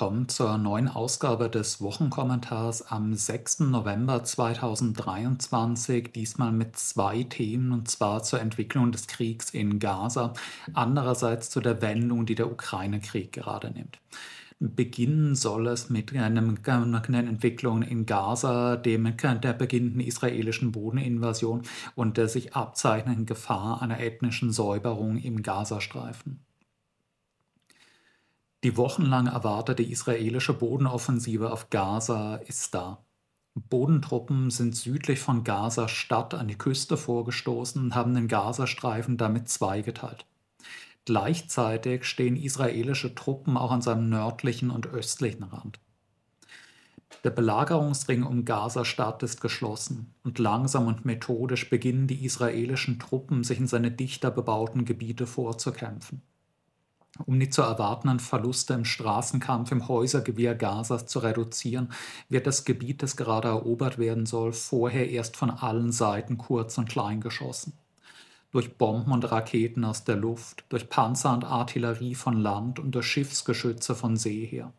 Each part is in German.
Willkommen zur neuen Ausgabe des Wochenkommentars am 6. November 2023, diesmal mit zwei Themen, und zwar zur Entwicklung des Kriegs in Gaza, andererseits zu der Wendung, die der Ukraine-Krieg gerade nimmt. Beginnen soll es mit einer Entwicklung in Gaza, dem der beginnenden israelischen Bodeninvasion und der sich abzeichnenden Gefahr einer ethnischen Säuberung im Gazastreifen. Die wochenlang erwartete israelische Bodenoffensive auf Gaza ist da. Bodentruppen sind südlich von Gaza Stadt an die Küste vorgestoßen und haben den Gazastreifen damit zweigeteilt. Gleichzeitig stehen israelische Truppen auch an seinem nördlichen und östlichen Rand. Der Belagerungsring um Gaza-Stadt ist geschlossen und langsam und methodisch beginnen die israelischen Truppen, sich in seine dichter bebauten Gebiete vorzukämpfen um die zu erwartenden Verluste im Straßenkampf im Häusergewirr Gazas zu reduzieren, wird das Gebiet, das gerade erobert werden soll, vorher erst von allen Seiten kurz und klein geschossen. Durch Bomben und Raketen aus der Luft, durch Panzer und Artillerie von Land und durch Schiffsgeschütze von See her.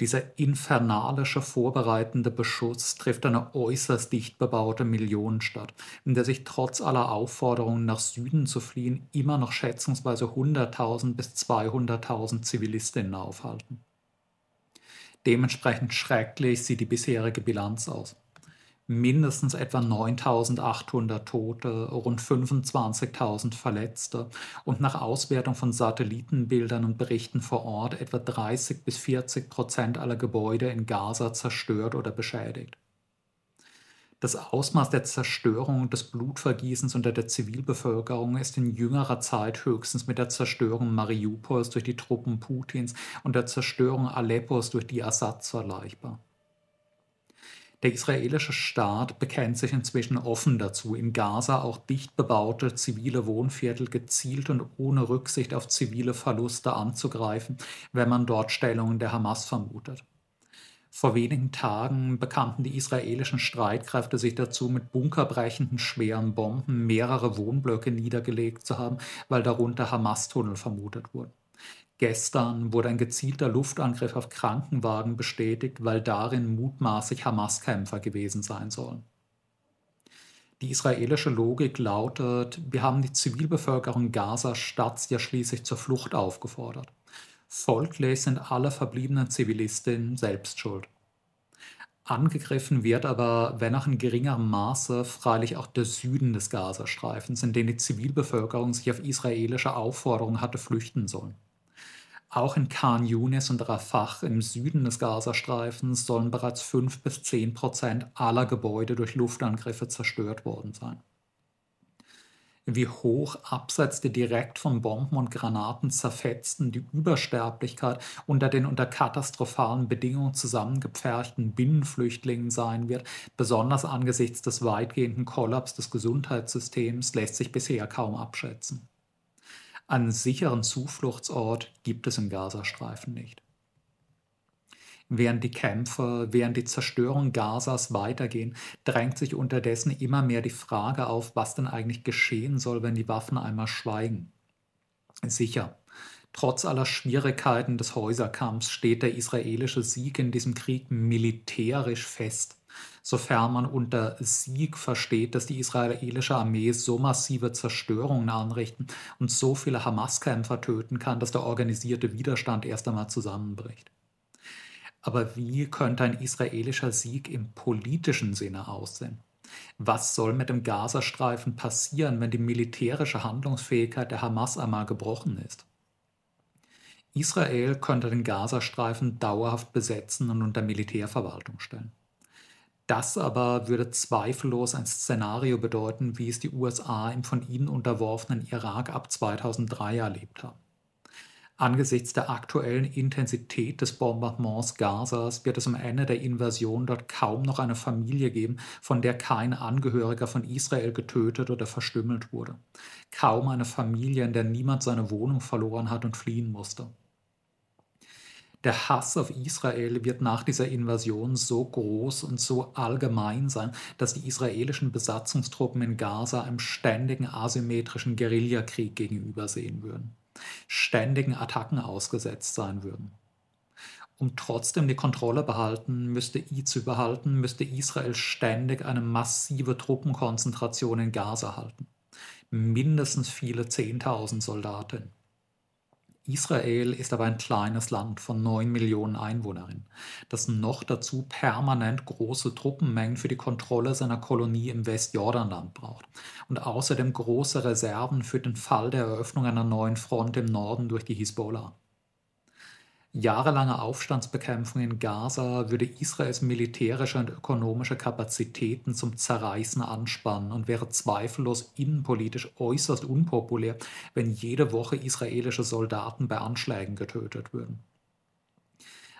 Dieser infernalische vorbereitende Beschuss trifft eine äußerst dicht bebaute Millionenstadt, in der sich trotz aller Aufforderungen nach Süden zu fliehen immer noch schätzungsweise 100.000 bis 200.000 Zivilistinnen aufhalten. Dementsprechend schrecklich sieht die bisherige Bilanz aus mindestens etwa 9.800 Tote, rund 25.000 Verletzte und nach Auswertung von Satellitenbildern und Berichten vor Ort etwa 30 bis 40 Prozent aller Gebäude in Gaza zerstört oder beschädigt. Das Ausmaß der Zerstörung des Blutvergießens unter der Zivilbevölkerung ist in jüngerer Zeit höchstens mit der Zerstörung Mariupols durch die Truppen Putins und der Zerstörung Aleppos durch die Assad vergleichbar. Der israelische Staat bekennt sich inzwischen offen dazu, in Gaza auch dicht bebaute zivile Wohnviertel gezielt und ohne Rücksicht auf zivile Verluste anzugreifen, wenn man dort Stellungen der Hamas vermutet. Vor wenigen Tagen bekannten die israelischen Streitkräfte sich dazu, mit bunkerbrechenden schweren Bomben mehrere Wohnblöcke niedergelegt zu haben, weil darunter Hamas-Tunnel vermutet wurden. Gestern wurde ein gezielter Luftangriff auf Krankenwagen bestätigt, weil darin mutmaßlich Hamas-Kämpfer gewesen sein sollen. Die israelische Logik lautet, wir haben die Zivilbevölkerung Gaza-Stadt ja schließlich zur Flucht aufgefordert. Folglich sind alle verbliebenen Zivilistinnen selbst schuld. Angegriffen wird aber, wenn auch in geringerem Maße, freilich auch der Süden des Gazastreifens, in den die Zivilbevölkerung sich auf israelische Aufforderung hatte flüchten sollen. Auch in Khan Yunis und Rafah im Süden des Gazastreifens sollen bereits 5 bis 10 Prozent aller Gebäude durch Luftangriffe zerstört worden sein. Wie hoch abseits der direkt von Bomben und Granaten zerfetzten die Übersterblichkeit unter den unter katastrophalen Bedingungen zusammengepferchten Binnenflüchtlingen sein wird, besonders angesichts des weitgehenden Kollaps des Gesundheitssystems, lässt sich bisher kaum abschätzen. Einen sicheren Zufluchtsort gibt es im Gazastreifen nicht. Während die Kämpfe, während die Zerstörung Gazas weitergehen, drängt sich unterdessen immer mehr die Frage auf, was denn eigentlich geschehen soll, wenn die Waffen einmal schweigen. Sicher, trotz aller Schwierigkeiten des Häuserkampfs steht der israelische Sieg in diesem Krieg militärisch fest sofern man unter Sieg versteht, dass die israelische Armee so massive Zerstörungen anrichten und so viele Hamas-Kämpfer töten kann, dass der organisierte Widerstand erst einmal zusammenbricht. Aber wie könnte ein israelischer Sieg im politischen Sinne aussehen? Was soll mit dem Gazastreifen passieren, wenn die militärische Handlungsfähigkeit der Hamas einmal gebrochen ist? Israel könnte den Gazastreifen dauerhaft besetzen und unter Militärverwaltung stellen. Das aber würde zweifellos ein Szenario bedeuten, wie es die USA im von ihnen unterworfenen Irak ab 2003 erlebt haben. Angesichts der aktuellen Intensität des Bombardements Gazas wird es am Ende der Invasion dort kaum noch eine Familie geben, von der kein Angehöriger von Israel getötet oder verstümmelt wurde. Kaum eine Familie, in der niemand seine Wohnung verloren hat und fliehen musste. Der Hass auf Israel wird nach dieser Invasion so groß und so allgemein sein, dass die israelischen Besatzungstruppen in Gaza einem ständigen asymmetrischen Guerillakrieg gegenübersehen würden. ständigen Attacken ausgesetzt sein würden. Um trotzdem die Kontrolle behalten müsste, zu behalten, müsste Israel ständig eine massive Truppenkonzentration in Gaza halten. Mindestens viele Zehntausend Soldaten. Israel ist aber ein kleines Land von 9 Millionen Einwohnern, das noch dazu permanent große Truppenmengen für die Kontrolle seiner Kolonie im Westjordanland braucht und außerdem große Reserven für den Fall der Eröffnung einer neuen Front im Norden durch die Hisbollah. Jahrelange Aufstandsbekämpfung in Gaza würde Israels militärische und ökonomische Kapazitäten zum Zerreißen anspannen und wäre zweifellos innenpolitisch äußerst unpopulär, wenn jede Woche israelische Soldaten bei Anschlägen getötet würden.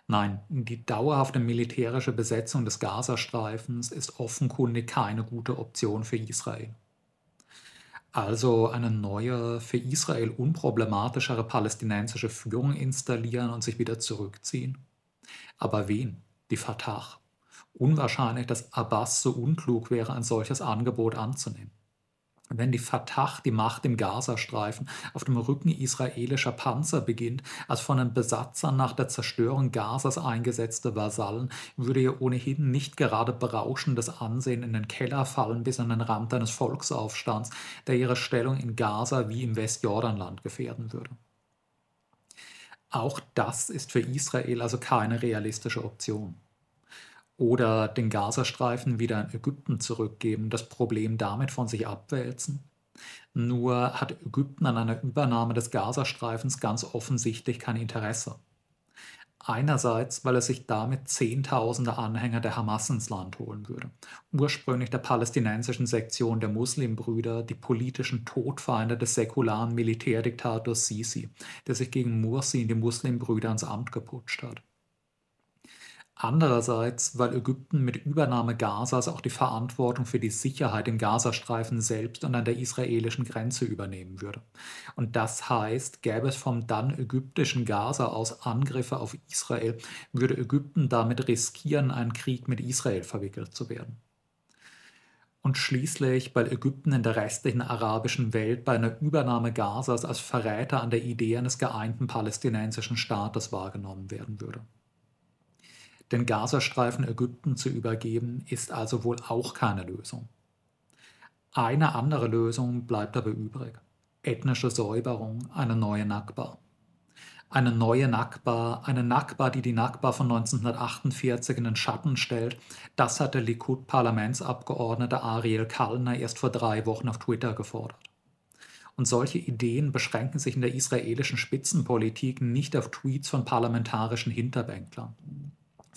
Nein, die dauerhafte militärische Besetzung des Gazastreifens ist offenkundig keine gute Option für Israel. Also eine neue, für Israel unproblematischere palästinensische Führung installieren und sich wieder zurückziehen? Aber wen? Die Fatah. Unwahrscheinlich, dass Abbas so unklug wäre, ein solches Angebot anzunehmen wenn die Fatah die Macht im Gazastreifen auf dem Rücken israelischer Panzer beginnt, als von den Besatzern nach der Zerstörung Gazas eingesetzte Vasallen, würde ihr ohnehin nicht gerade berauschendes Ansehen in den Keller fallen bis an den Rand eines Volksaufstands, der ihre Stellung in Gaza wie im Westjordanland gefährden würde. Auch das ist für Israel also keine realistische Option oder den Gazastreifen wieder in Ägypten zurückgeben, das Problem damit von sich abwälzen. Nur hat Ägypten an einer Übernahme des Gazastreifens ganz offensichtlich kein Interesse. Einerseits, weil es sich damit Zehntausende Anhänger der Hamas ins Land holen würde. Ursprünglich der palästinensischen Sektion der Muslimbrüder, die politischen Todfeinde des säkularen Militärdiktators Sisi, der sich gegen Mursi in die Muslimbrüder ins Amt geputscht hat. Andererseits, weil Ägypten mit Übernahme Gazas auch die Verantwortung für die Sicherheit im Gazastreifen selbst und an der israelischen Grenze übernehmen würde. Und das heißt, gäbe es vom dann ägyptischen Gaza aus Angriffe auf Israel, würde Ägypten damit riskieren, einen Krieg mit Israel verwickelt zu werden. Und schließlich, weil Ägypten in der restlichen arabischen Welt bei einer Übernahme Gazas als Verräter an der Idee eines geeinten palästinensischen Staates wahrgenommen werden würde. Den Gazastreifen Ägypten zu übergeben, ist also wohl auch keine Lösung. Eine andere Lösung bleibt aber übrig. Ethnische Säuberung, eine neue Nakba. Eine neue Nakba, eine Nakba, die die Nakba von 1948 in den Schatten stellt, das hat der Likud-Parlamentsabgeordnete Ariel Kallner erst vor drei Wochen auf Twitter gefordert. Und solche Ideen beschränken sich in der israelischen Spitzenpolitik nicht auf Tweets von parlamentarischen Hinterbänklern.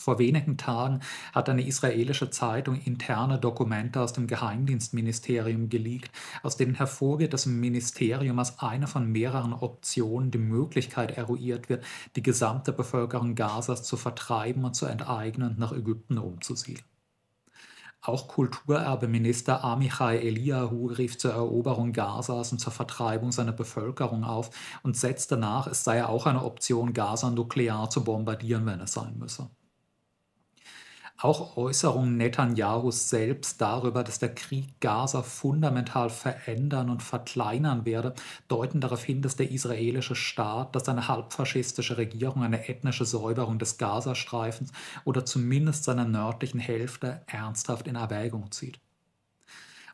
Vor wenigen Tagen hat eine israelische Zeitung interne Dokumente aus dem Geheimdienstministerium geleakt, aus denen hervorgeht, dass im Ministerium als eine von mehreren Optionen die Möglichkeit eruiert wird, die gesamte Bevölkerung Gazas zu vertreiben und zu enteignen und nach Ägypten umzusiedeln. Auch Kulturerbeminister Amichai Eliyahu rief zur Eroberung Gazas und zur Vertreibung seiner Bevölkerung auf und setzte nach, es sei auch eine Option, Gaza nuklear zu bombardieren, wenn es sein müsse. Auch Äußerungen Netanyahus selbst darüber, dass der Krieg Gaza fundamental verändern und verkleinern werde, deuten darauf hin, dass der israelische Staat, dass seine halbfaschistische Regierung eine ethnische Säuberung des Gazastreifens oder zumindest seiner nördlichen Hälfte ernsthaft in Erwägung zieht.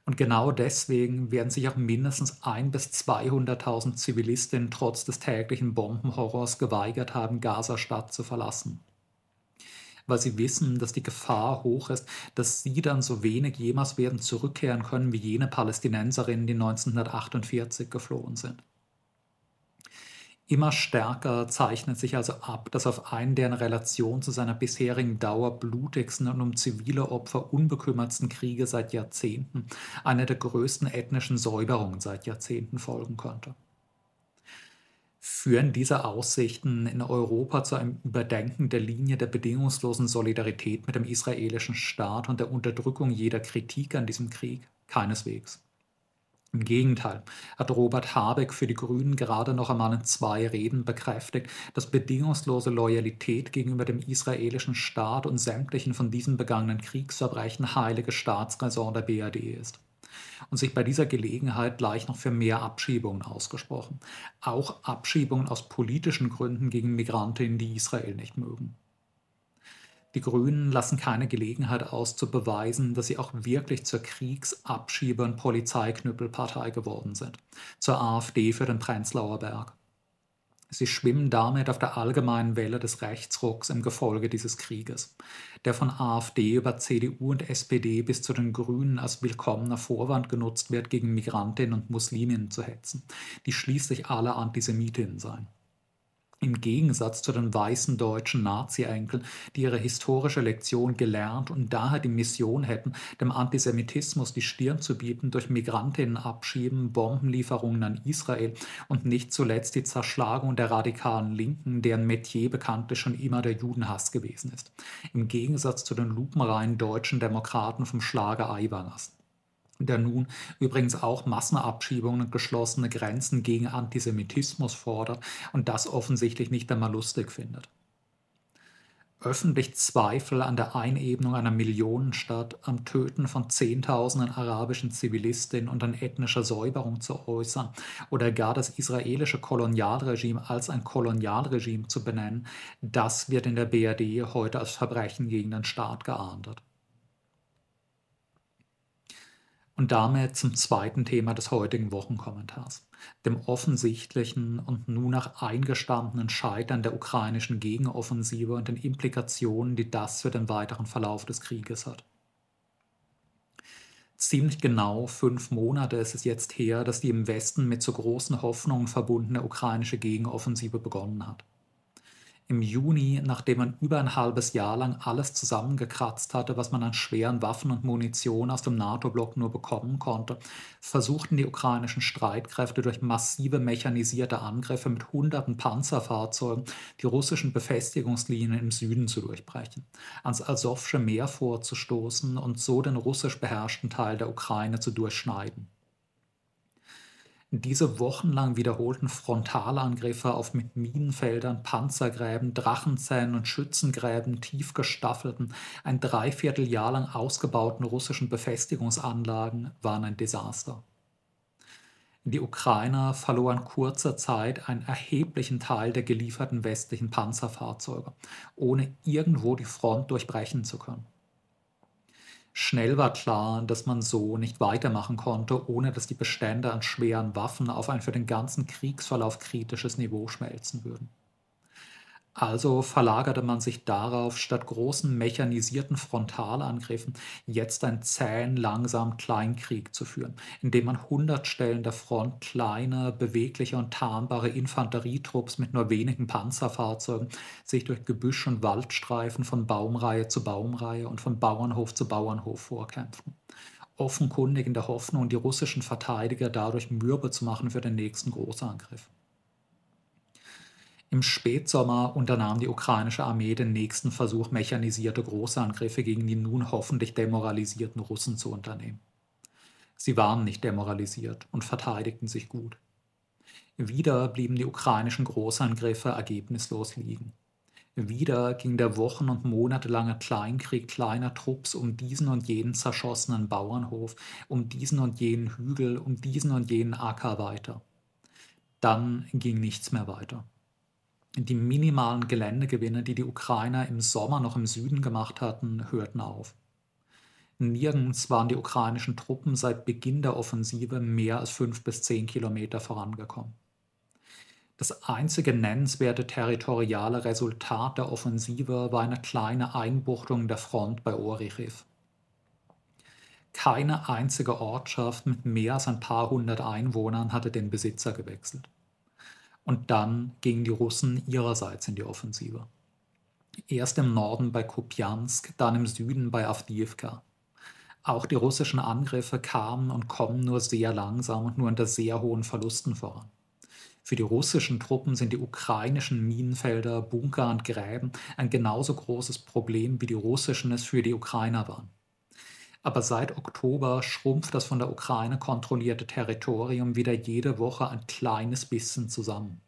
Und genau deswegen werden sich auch mindestens 1 bis 200.000 Zivilistinnen trotz des täglichen Bombenhorrors geweigert haben, Gaza-Stadt zu verlassen weil sie wissen, dass die Gefahr hoch ist, dass sie dann so wenig jemals werden zurückkehren können wie jene Palästinenserinnen, die 1948 geflohen sind. Immer stärker zeichnet sich also ab, dass auf einen der in Relation zu seiner bisherigen Dauer blutigsten und um zivile Opfer unbekümmertsten Kriege seit Jahrzehnten eine der größten ethnischen Säuberungen seit Jahrzehnten folgen könnte führen diese Aussichten in Europa zu einem Überdenken der Linie der bedingungslosen Solidarität mit dem israelischen Staat und der Unterdrückung jeder Kritik an diesem Krieg? Keineswegs. Im Gegenteil hat Robert Habeck für die Grünen gerade noch einmal in zwei Reden bekräftigt, dass bedingungslose Loyalität gegenüber dem israelischen Staat und sämtlichen von diesem begangenen Kriegsverbrechen heilige Staatsräson der BRD ist. Und sich bei dieser Gelegenheit gleich noch für mehr Abschiebungen ausgesprochen. Auch Abschiebungen aus politischen Gründen gegen Migrantinnen, die Israel nicht mögen. Die Grünen lassen keine Gelegenheit aus, zu beweisen, dass sie auch wirklich zur Kriegsabschieber- und Polizeiknüppelpartei geworden sind, zur AfD für den Prenzlauer Berg. Sie schwimmen damit auf der allgemeinen Welle des Rechtsrucks im Gefolge dieses Krieges, der von AfD über CDU und SPD bis zu den Grünen als willkommener Vorwand genutzt wird, gegen Migrantinnen und Musliminnen zu hetzen, die schließlich alle Antisemitinnen seien. Im Gegensatz zu den weißen deutschen Nazi-Enkeln, die ihre historische Lektion gelernt und daher die Mission hätten, dem Antisemitismus die Stirn zu bieten durch Migrantinnen abschieben, Bombenlieferungen an Israel und nicht zuletzt die Zerschlagung der radikalen Linken, deren Metier bekanntlich schon immer der Judenhass gewesen ist. Im Gegensatz zu den lupenreinen deutschen Demokraten vom Schlager Aiwangers der nun übrigens auch Massenabschiebungen und geschlossene Grenzen gegen Antisemitismus fordert und das offensichtlich nicht einmal lustig findet. Öffentlich Zweifel an der Einebnung einer Millionenstadt, am Töten von Zehntausenden arabischen Zivilistinnen und an ethnischer Säuberung zu äußern oder gar das israelische Kolonialregime als ein Kolonialregime zu benennen, das wird in der BRD heute als Verbrechen gegen den Staat geahndet. Und damit zum zweiten Thema des heutigen Wochenkommentars, dem offensichtlichen und nun nach eingestandenen Scheitern der ukrainischen Gegenoffensive und den Implikationen, die das für den weiteren Verlauf des Krieges hat. Ziemlich genau fünf Monate ist es jetzt her, dass die im Westen mit so großen Hoffnungen verbundene ukrainische Gegenoffensive begonnen hat im Juni, nachdem man über ein halbes Jahr lang alles zusammengekratzt hatte, was man an schweren Waffen und Munition aus dem NATO-Block nur bekommen konnte, versuchten die ukrainischen Streitkräfte durch massive mechanisierte Angriffe mit hunderten Panzerfahrzeugen die russischen Befestigungslinien im Süden zu durchbrechen, ans Asowsche Meer vorzustoßen und so den russisch beherrschten Teil der Ukraine zu durchschneiden. Diese wochenlang wiederholten Frontalangriffe auf mit Minenfeldern, Panzergräben, Drachenzähnen und Schützengräben tief gestaffelten, ein Dreivierteljahr lang ausgebauten russischen Befestigungsanlagen waren ein Desaster. Die Ukrainer verloren kurzer Zeit einen erheblichen Teil der gelieferten westlichen Panzerfahrzeuge, ohne irgendwo die Front durchbrechen zu können. Schnell war klar, dass man so nicht weitermachen konnte, ohne dass die Bestände an schweren Waffen auf ein für den ganzen Kriegsverlauf kritisches Niveau schmelzen würden. Also verlagerte man sich darauf, statt großen mechanisierten Frontalangriffen jetzt einen zähen, langsamen Kleinkrieg zu führen, indem man hundert Stellen der Front kleine, bewegliche und tarnbare Infanterietrupps mit nur wenigen Panzerfahrzeugen sich durch Gebüsch und Waldstreifen von Baumreihe zu Baumreihe und von Bauernhof zu Bauernhof vorkämpften offenkundig in der Hoffnung, die russischen Verteidiger dadurch mürbe zu machen für den nächsten Großangriff. Im Spätsommer unternahm die ukrainische Armee den nächsten Versuch, mechanisierte Großangriffe gegen die nun hoffentlich demoralisierten Russen zu unternehmen. Sie waren nicht demoralisiert und verteidigten sich gut. Wieder blieben die ukrainischen Großangriffe ergebnislos liegen. Wieder ging der wochen- und monatelange Kleinkrieg kleiner Trupps um diesen und jenen zerschossenen Bauernhof, um diesen und jenen Hügel, um diesen und jenen Acker weiter. Dann ging nichts mehr weiter die minimalen Geländegewinne, die die Ukrainer im Sommer noch im Süden gemacht hatten, hörten auf. Nirgends waren die ukrainischen Truppen seit Beginn der Offensive mehr als fünf bis zehn Kilometer vorangekommen. Das einzige nennenswerte territoriale Resultat der Offensive war eine kleine Einbuchtung der Front bei Orichiv. Keine einzige Ortschaft mit mehr als ein paar hundert Einwohnern hatte den Besitzer gewechselt. Und dann gingen die Russen ihrerseits in die Offensive. Erst im Norden bei Kupiansk, dann im Süden bei Avdiivka. Auch die russischen Angriffe kamen und kommen nur sehr langsam und nur unter sehr hohen Verlusten voran. Für die russischen Truppen sind die ukrainischen Minenfelder, Bunker und Gräben ein genauso großes Problem, wie die russischen es für die Ukrainer waren. Aber seit Oktober schrumpft das von der Ukraine kontrollierte Territorium wieder jede Woche ein kleines bisschen zusammen.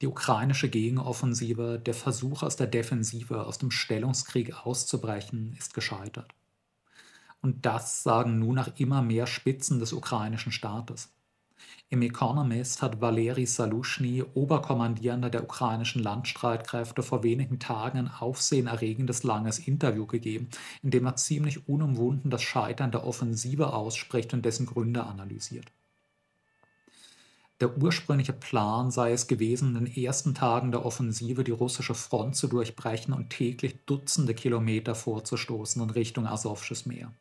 Die ukrainische Gegenoffensive, der Versuch aus der Defensive, aus dem Stellungskrieg auszubrechen, ist gescheitert. Und das sagen nun nach immer mehr Spitzen des ukrainischen Staates. Im Economist hat Valeri Salushny, Oberkommandierender der ukrainischen Landstreitkräfte, vor wenigen Tagen ein aufsehenerregendes langes Interview gegeben, in dem er ziemlich unumwunden das Scheitern der Offensive ausspricht und dessen Gründe analysiert. Der ursprüngliche Plan sei es gewesen, in den ersten Tagen der Offensive die russische Front zu durchbrechen und täglich Dutzende Kilometer vorzustoßen in Richtung Asowsches Meer.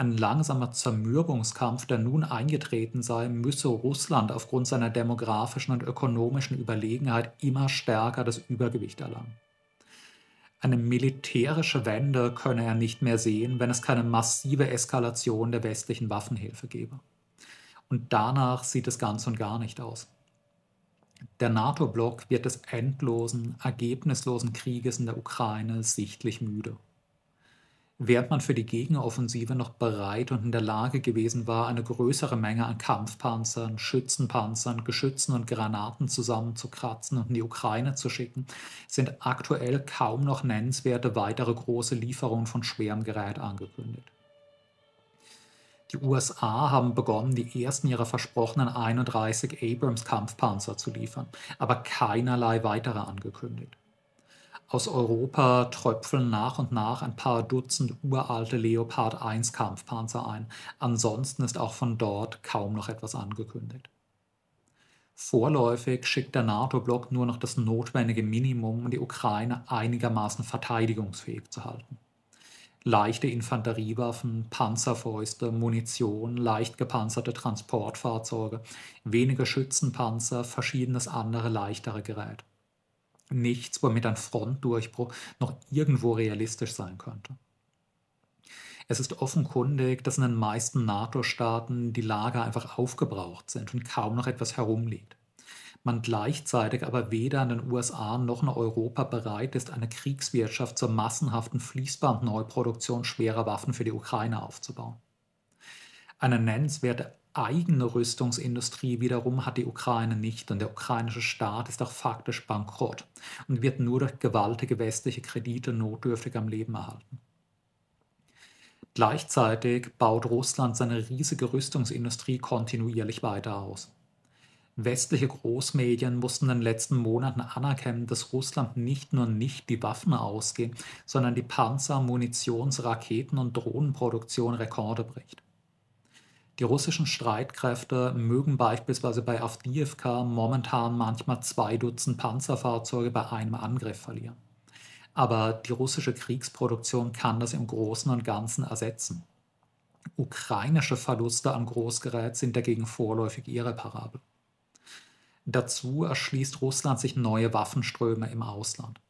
Ein langsamer Zermürbungskampf, der nun eingetreten sei, müsse Russland aufgrund seiner demografischen und ökonomischen Überlegenheit immer stärker das Übergewicht erlangen. Eine militärische Wende könne er nicht mehr sehen, wenn es keine massive Eskalation der westlichen Waffenhilfe gebe. Und danach sieht es ganz und gar nicht aus. Der NATO-Block wird des endlosen, ergebnislosen Krieges in der Ukraine sichtlich müde während man für die Gegenoffensive noch bereit und in der Lage gewesen war, eine größere Menge an Kampfpanzern, Schützenpanzern, Geschützen und Granaten zusammenzukratzen und in die Ukraine zu schicken, sind aktuell kaum noch nennenswerte weitere große Lieferungen von schwerem Gerät angekündigt. Die USA haben begonnen, die ersten ihrer versprochenen 31 Abrams-Kampfpanzer zu liefern, aber keinerlei weitere angekündigt. Aus Europa tröpfeln nach und nach ein paar Dutzend uralte Leopard 1 Kampfpanzer ein. Ansonsten ist auch von dort kaum noch etwas angekündigt. Vorläufig schickt der NATO-Block nur noch das notwendige Minimum, um die Ukraine einigermaßen verteidigungsfähig zu halten. Leichte Infanteriewaffen, Panzerfäuste, Munition, leicht gepanzerte Transportfahrzeuge, wenige Schützenpanzer, verschiedenes andere leichtere Gerät nichts, womit ein Frontdurchbruch noch irgendwo realistisch sein könnte. Es ist offenkundig, dass in den meisten NATO-Staaten die Lager einfach aufgebraucht sind und kaum noch etwas herumliegt. Man gleichzeitig aber weder in den USA noch in Europa bereit ist, eine Kriegswirtschaft zur massenhaften Fließbandneuproduktion schwerer Waffen für die Ukraine aufzubauen. Eine nennenswerte eigene Rüstungsindustrie wiederum hat die Ukraine nicht und der ukrainische Staat ist auch faktisch bankrott und wird nur durch gewaltige westliche Kredite notdürftig am Leben erhalten. Gleichzeitig baut Russland seine riesige Rüstungsindustrie kontinuierlich weiter aus. Westliche Großmedien mussten in den letzten Monaten anerkennen, dass Russland nicht nur nicht die Waffen ausgeht, sondern die Panzer-, Munitions-, Raketen- und Drohnenproduktion Rekorde bricht. Die russischen Streitkräfte mögen beispielsweise bei Avdiivka momentan manchmal zwei Dutzend Panzerfahrzeuge bei einem Angriff verlieren. Aber die russische Kriegsproduktion kann das im Großen und Ganzen ersetzen. Ukrainische Verluste an Großgerät sind dagegen vorläufig irreparabel. Dazu erschließt Russland sich neue Waffenströme im Ausland.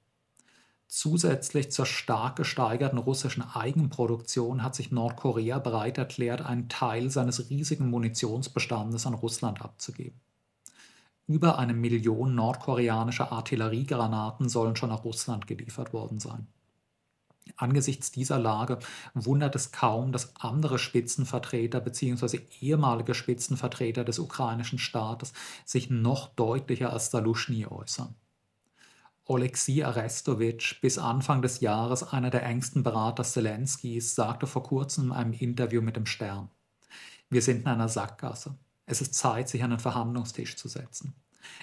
Zusätzlich zur stark gesteigerten russischen Eigenproduktion hat sich Nordkorea bereit erklärt, einen Teil seines riesigen Munitionsbestandes an Russland abzugeben. Über eine Million nordkoreanische Artilleriegranaten sollen schon nach Russland geliefert worden sein. Angesichts dieser Lage wundert es kaum, dass andere Spitzenvertreter bzw. ehemalige Spitzenvertreter des ukrainischen Staates sich noch deutlicher als Salushny äußern. Oleksiy Arestowitsch, bis Anfang des Jahres einer der engsten Berater Zelenskys, sagte vor kurzem in einem Interview mit dem Stern: Wir sind in einer Sackgasse. Es ist Zeit, sich an den Verhandlungstisch zu setzen.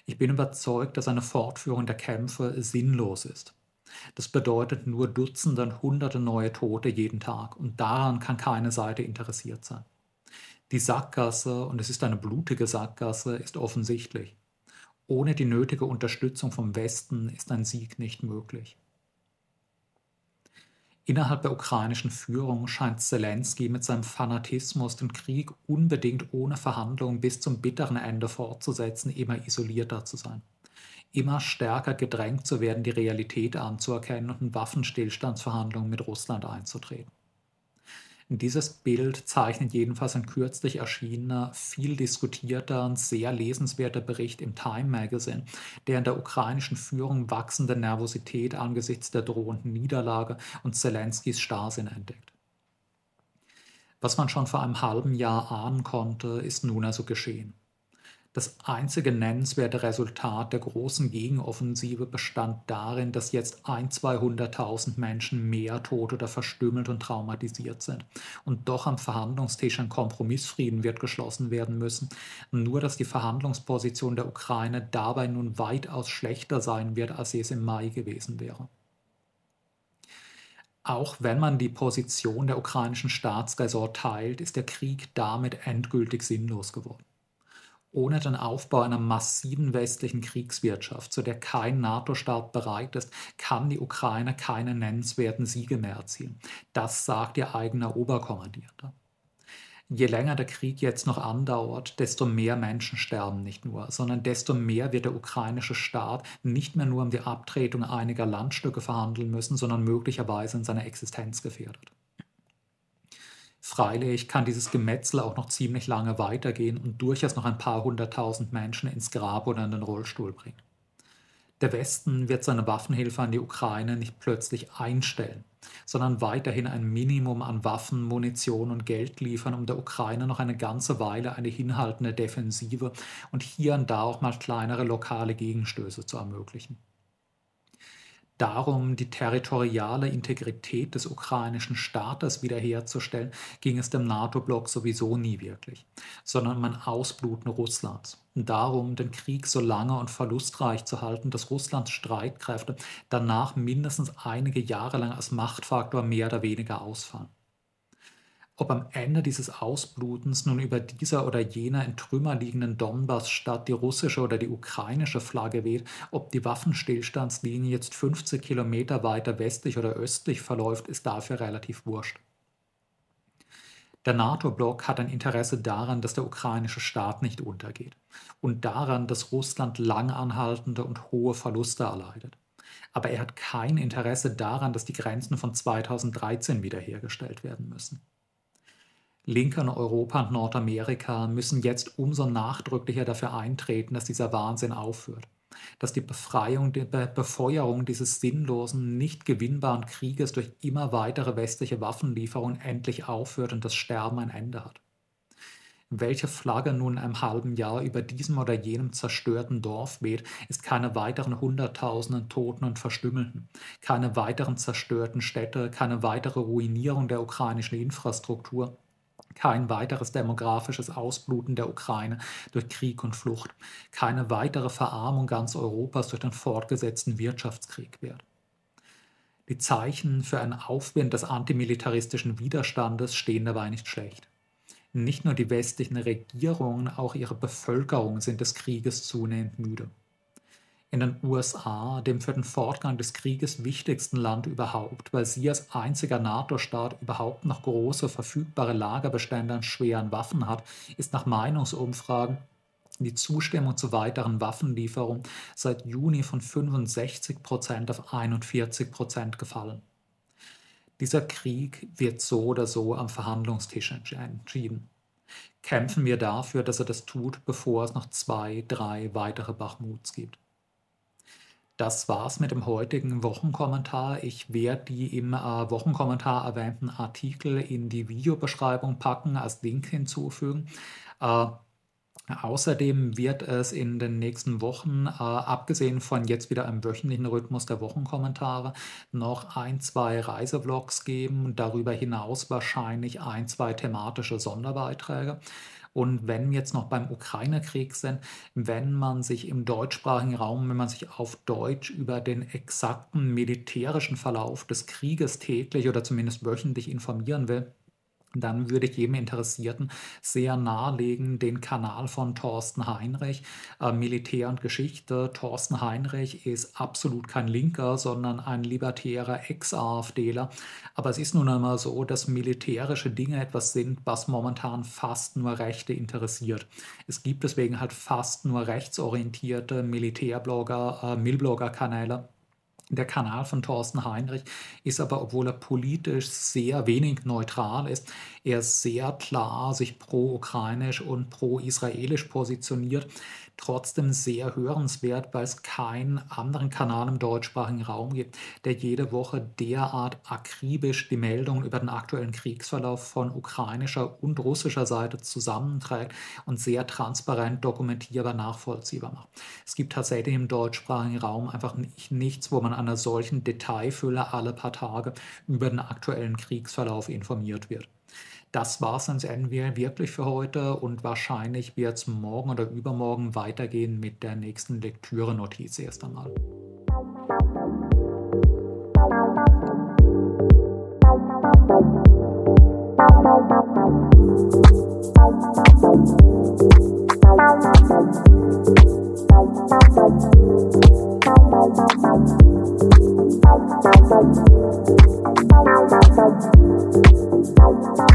Ich bin überzeugt, dass eine Fortführung der Kämpfe sinnlos ist. Das bedeutet nur Dutzende und Hunderte neue Tote jeden Tag und daran kann keine Seite interessiert sein. Die Sackgasse, und es ist eine blutige Sackgasse, ist offensichtlich. Ohne die nötige Unterstützung vom Westen ist ein Sieg nicht möglich. Innerhalb der ukrainischen Führung scheint Zelensky mit seinem Fanatismus den Krieg unbedingt ohne Verhandlungen bis zum bitteren Ende fortzusetzen, immer isolierter zu sein. Immer stärker gedrängt zu werden, die Realität anzuerkennen und in Waffenstillstandsverhandlungen mit Russland einzutreten. Dieses Bild zeichnet jedenfalls ein kürzlich erschienener, viel diskutierter und sehr lesenswerter Bericht im Time Magazine, der in der ukrainischen Führung wachsende Nervosität angesichts der drohenden Niederlage und Zelenskys Starrsinn entdeckt. Was man schon vor einem halben Jahr ahnen konnte, ist nun also geschehen. Das einzige nennenswerte Resultat der großen Gegenoffensive bestand darin, dass jetzt ein, 200.000 Menschen mehr tot oder verstümmelt und traumatisiert sind. Und doch am Verhandlungstisch ein Kompromissfrieden wird geschlossen werden müssen. Nur, dass die Verhandlungsposition der Ukraine dabei nun weitaus schlechter sein wird, als sie es im Mai gewesen wäre. Auch wenn man die Position der ukrainischen Staatsräson teilt, ist der Krieg damit endgültig sinnlos geworden. Ohne den Aufbau einer massiven westlichen Kriegswirtschaft, zu der kein NATO-Staat bereit ist, kann die Ukraine keine nennenswerten Siege mehr erzielen. Das sagt ihr eigener Oberkommandierter. Je länger der Krieg jetzt noch andauert, desto mehr Menschen sterben nicht nur, sondern desto mehr wird der ukrainische Staat nicht mehr nur um die Abtretung einiger Landstücke verhandeln müssen, sondern möglicherweise in seiner Existenz gefährdet. Freilich kann dieses Gemetzel auch noch ziemlich lange weitergehen und durchaus noch ein paar hunderttausend Menschen ins Grab oder in den Rollstuhl bringen. Der Westen wird seine Waffenhilfe an die Ukraine nicht plötzlich einstellen, sondern weiterhin ein Minimum an Waffen, Munition und Geld liefern, um der Ukraine noch eine ganze Weile eine hinhaltende Defensive und hier und da auch mal kleinere lokale Gegenstöße zu ermöglichen darum, die territoriale Integrität des ukrainischen Staates wiederherzustellen, ging es dem NATO-Block sowieso nie wirklich, sondern um ein Ausbluten Russlands. Und darum, den Krieg so lange und verlustreich zu halten, dass Russlands Streitkräfte danach mindestens einige Jahre lang als Machtfaktor mehr oder weniger ausfallen. Ob am Ende dieses Ausblutens nun über dieser oder jener in Trümmer liegenden Donbass-Stadt die russische oder die ukrainische Flagge weht, ob die Waffenstillstandslinie jetzt 50 Kilometer weiter westlich oder östlich verläuft, ist dafür relativ wurscht. Der NATO-Block hat ein Interesse daran, dass der ukrainische Staat nicht untergeht und daran, dass Russland langanhaltende und hohe Verluste erleidet. Aber er hat kein Interesse daran, dass die Grenzen von 2013 wiederhergestellt werden müssen. Linke in Europa und Nordamerika müssen jetzt umso nachdrücklicher dafür eintreten, dass dieser Wahnsinn aufhört. Dass die Befreiung, die Be Befeuerung dieses sinnlosen, nicht gewinnbaren Krieges durch immer weitere westliche Waffenlieferungen endlich aufhört und das Sterben ein Ende hat. Welche Flagge nun in einem halben Jahr über diesem oder jenem zerstörten Dorf weht, ist keine weiteren Hunderttausenden Toten und Verstümmelten, keine weiteren zerstörten Städte, keine weitere Ruinierung der ukrainischen Infrastruktur, kein weiteres demografisches Ausbluten der Ukraine durch Krieg und Flucht, keine weitere Verarmung ganz Europas durch den fortgesetzten Wirtschaftskrieg wird. Die Zeichen für einen Aufwind des antimilitaristischen Widerstandes stehen dabei nicht schlecht. Nicht nur die westlichen Regierungen, auch ihre Bevölkerung sind des Krieges zunehmend müde in den USA, dem für den Fortgang des Krieges wichtigsten Land überhaupt, weil sie als einziger NATO-Staat überhaupt noch große verfügbare Lagerbestände an schweren Waffen hat, ist nach Meinungsumfragen die Zustimmung zu weiteren Waffenlieferungen seit Juni von 65 Prozent auf 41 Prozent gefallen. Dieser Krieg wird so oder so am Verhandlungstisch entschieden. Kämpfen wir dafür, dass er das tut, bevor es noch zwei, drei weitere Bachmuts gibt. Das war's mit dem heutigen Wochenkommentar. Ich werde die im äh, Wochenkommentar erwähnten Artikel in die Videobeschreibung packen, als Link hinzufügen. Äh, Außerdem wird es in den nächsten Wochen, äh, abgesehen von jetzt wieder einem wöchentlichen Rhythmus der Wochenkommentare, noch ein, zwei Reisevlogs geben. Darüber hinaus wahrscheinlich ein, zwei thematische Sonderbeiträge. Und wenn wir jetzt noch beim Ukraine-Krieg sind, wenn man sich im deutschsprachigen Raum, wenn man sich auf Deutsch über den exakten militärischen Verlauf des Krieges täglich oder zumindest wöchentlich informieren will, dann würde ich jedem Interessierten sehr nahelegen, den Kanal von Thorsten Heinrich, äh, Militär und Geschichte. Thorsten Heinrich ist absolut kein Linker, sondern ein libertärer Ex-AfDler. Aber es ist nun einmal so, dass militärische Dinge etwas sind, was momentan fast nur Rechte interessiert. Es gibt deswegen halt fast nur rechtsorientierte Militärblogger, äh, Milblogger-Kanäle Der Kanal von Thorsten Heinrich ist aber, obwohl er politisch sehr wenig neutral ist, er sehr klar sich pro-ukrainisch und pro-israelisch positioniert trotzdem sehr hörenswert, weil es keinen anderen Kanal im deutschsprachigen Raum gibt, der jede Woche derart akribisch die Meldungen über den aktuellen Kriegsverlauf von ukrainischer und russischer Seite zusammenträgt und sehr transparent dokumentierbar nachvollziehbar macht. Es gibt tatsächlich im deutschsprachigen Raum einfach nichts, wo man einer solchen Detailfülle alle paar Tage über den aktuellen Kriegsverlauf informiert wird das war's ans NWR wirklich für heute und wahrscheinlich wird es morgen oder übermorgen weitergehen mit der nächsten Lektüre-Notiz erst einmal. Thank